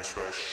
everyone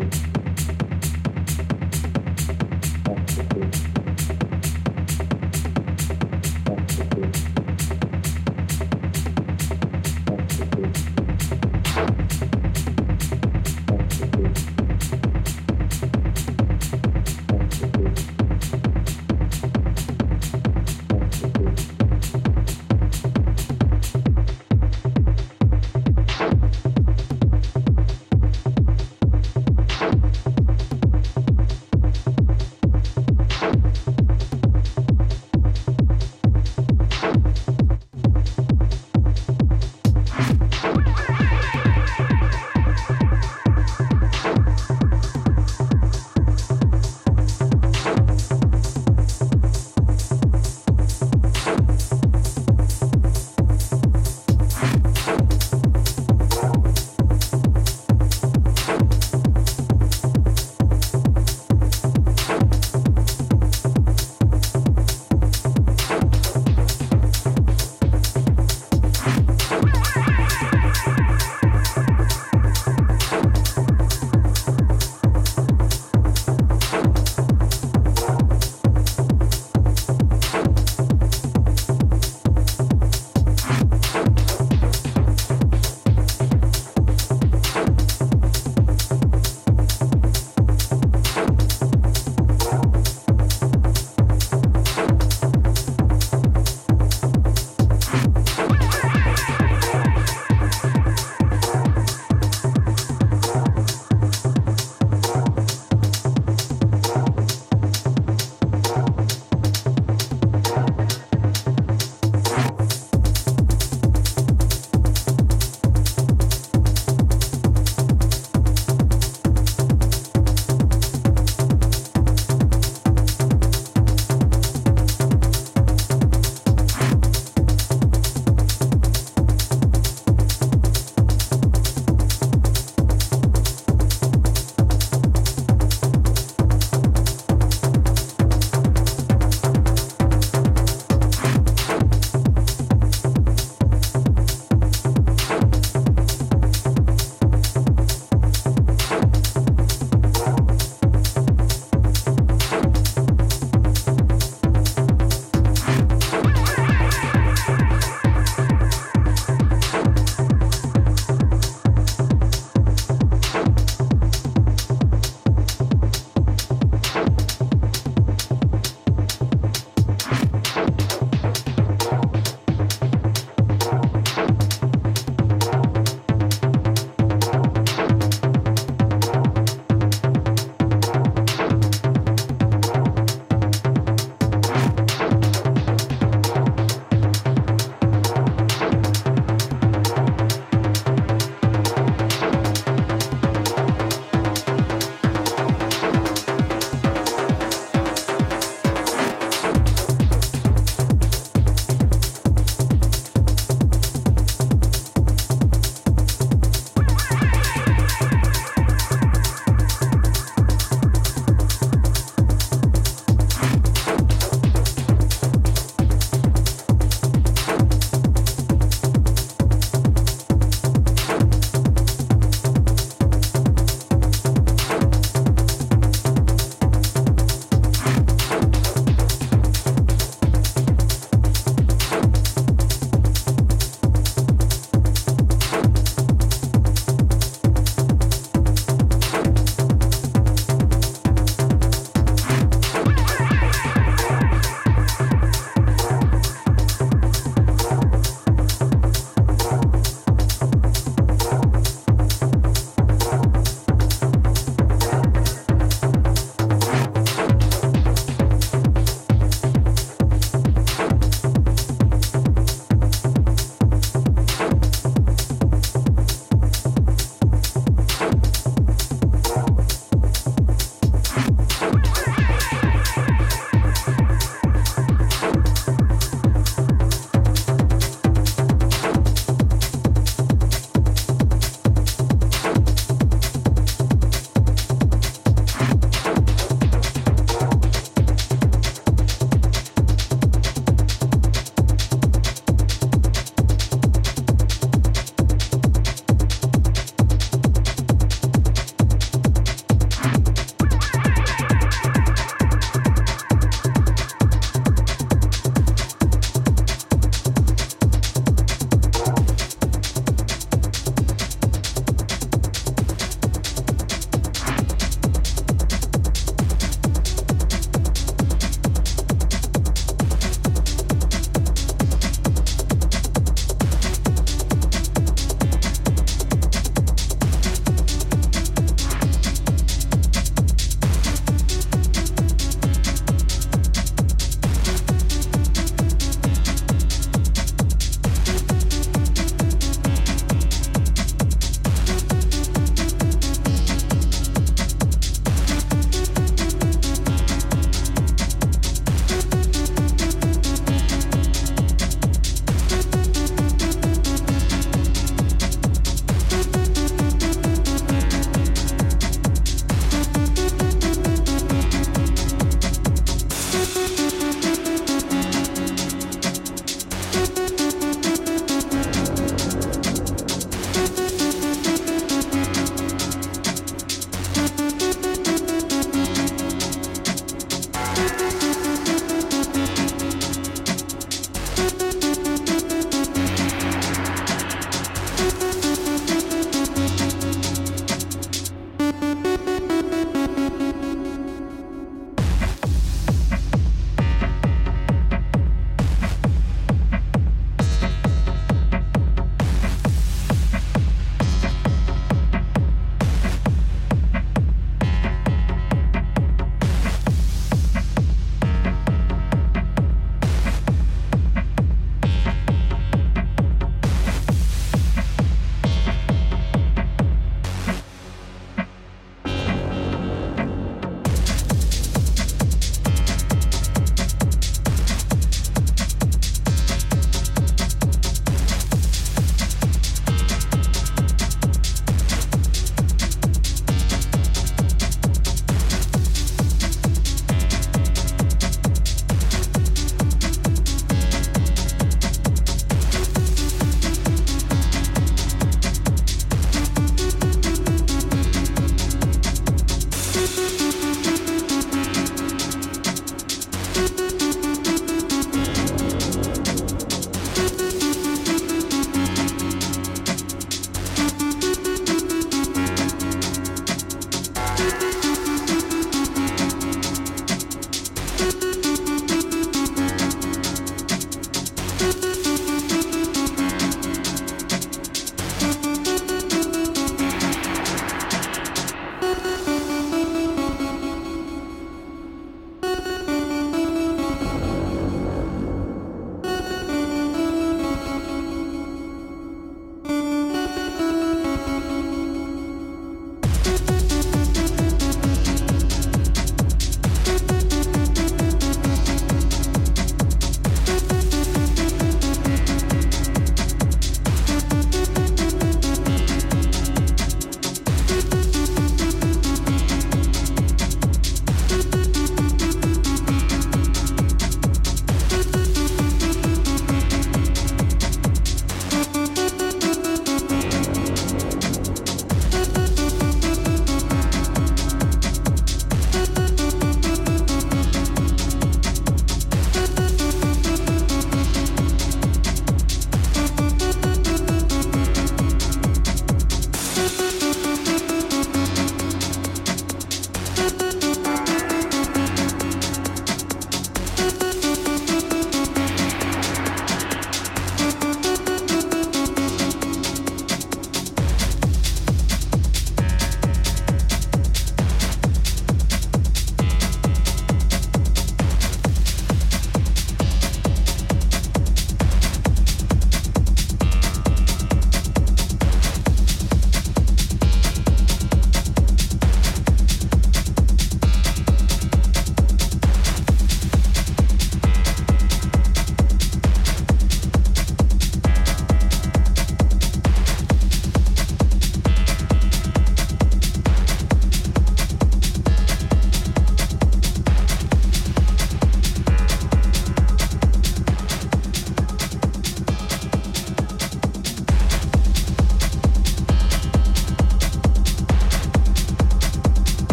Thank you.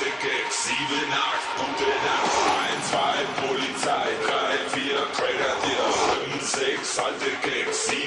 dicke Ex, 7, 8, gute Nacht, 1, 2, Polizei, 3, 4, Cracker dir, 5, 6, alte Gag, 7,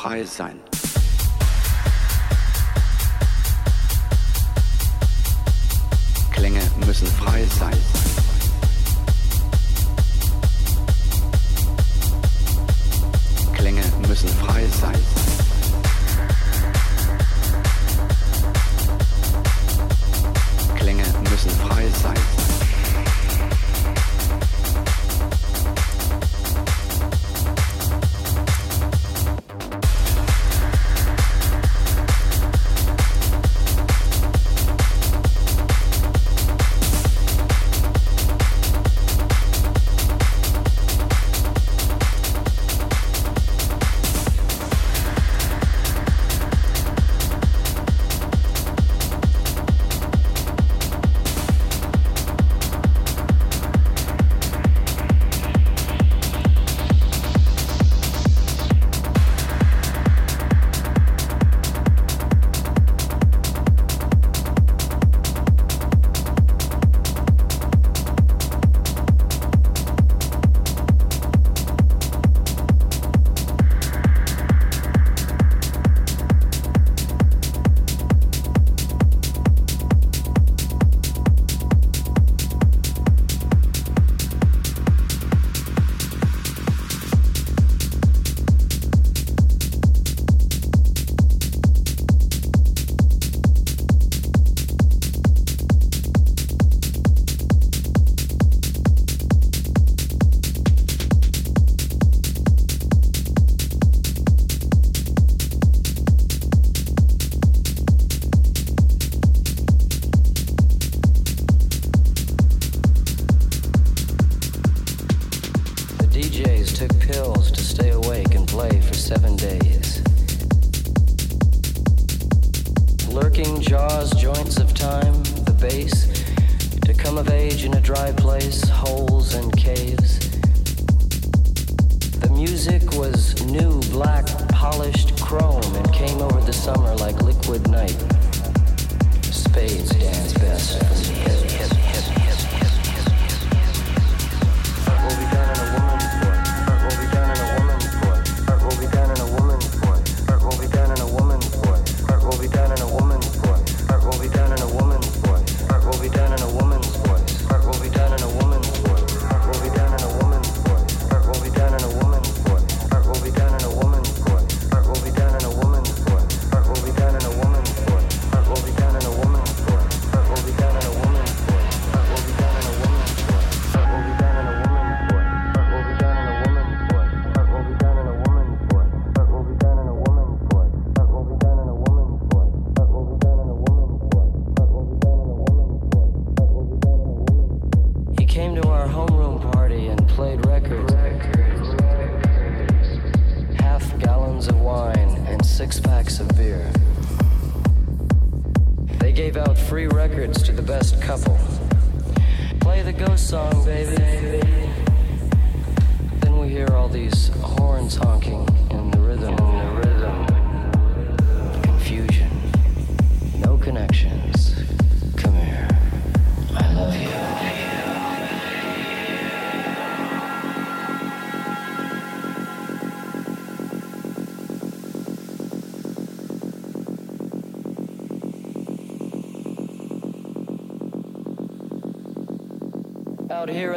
frei sein.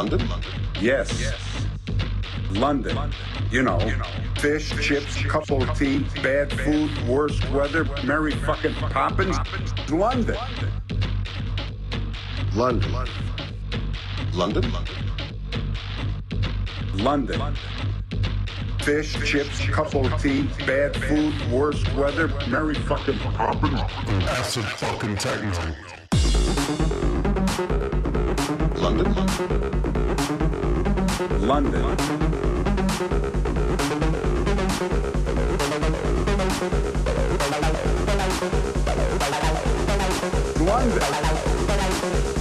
London? Yes. yes. London. London. You know, fish, chips, cup of tea, bad food, worst weather, Mary fucking poppins. London. London. London? London. london Fish, chips, cup of tea, bad food, worst weather, Mary fucking poppins. Acid fucking techno. London. London.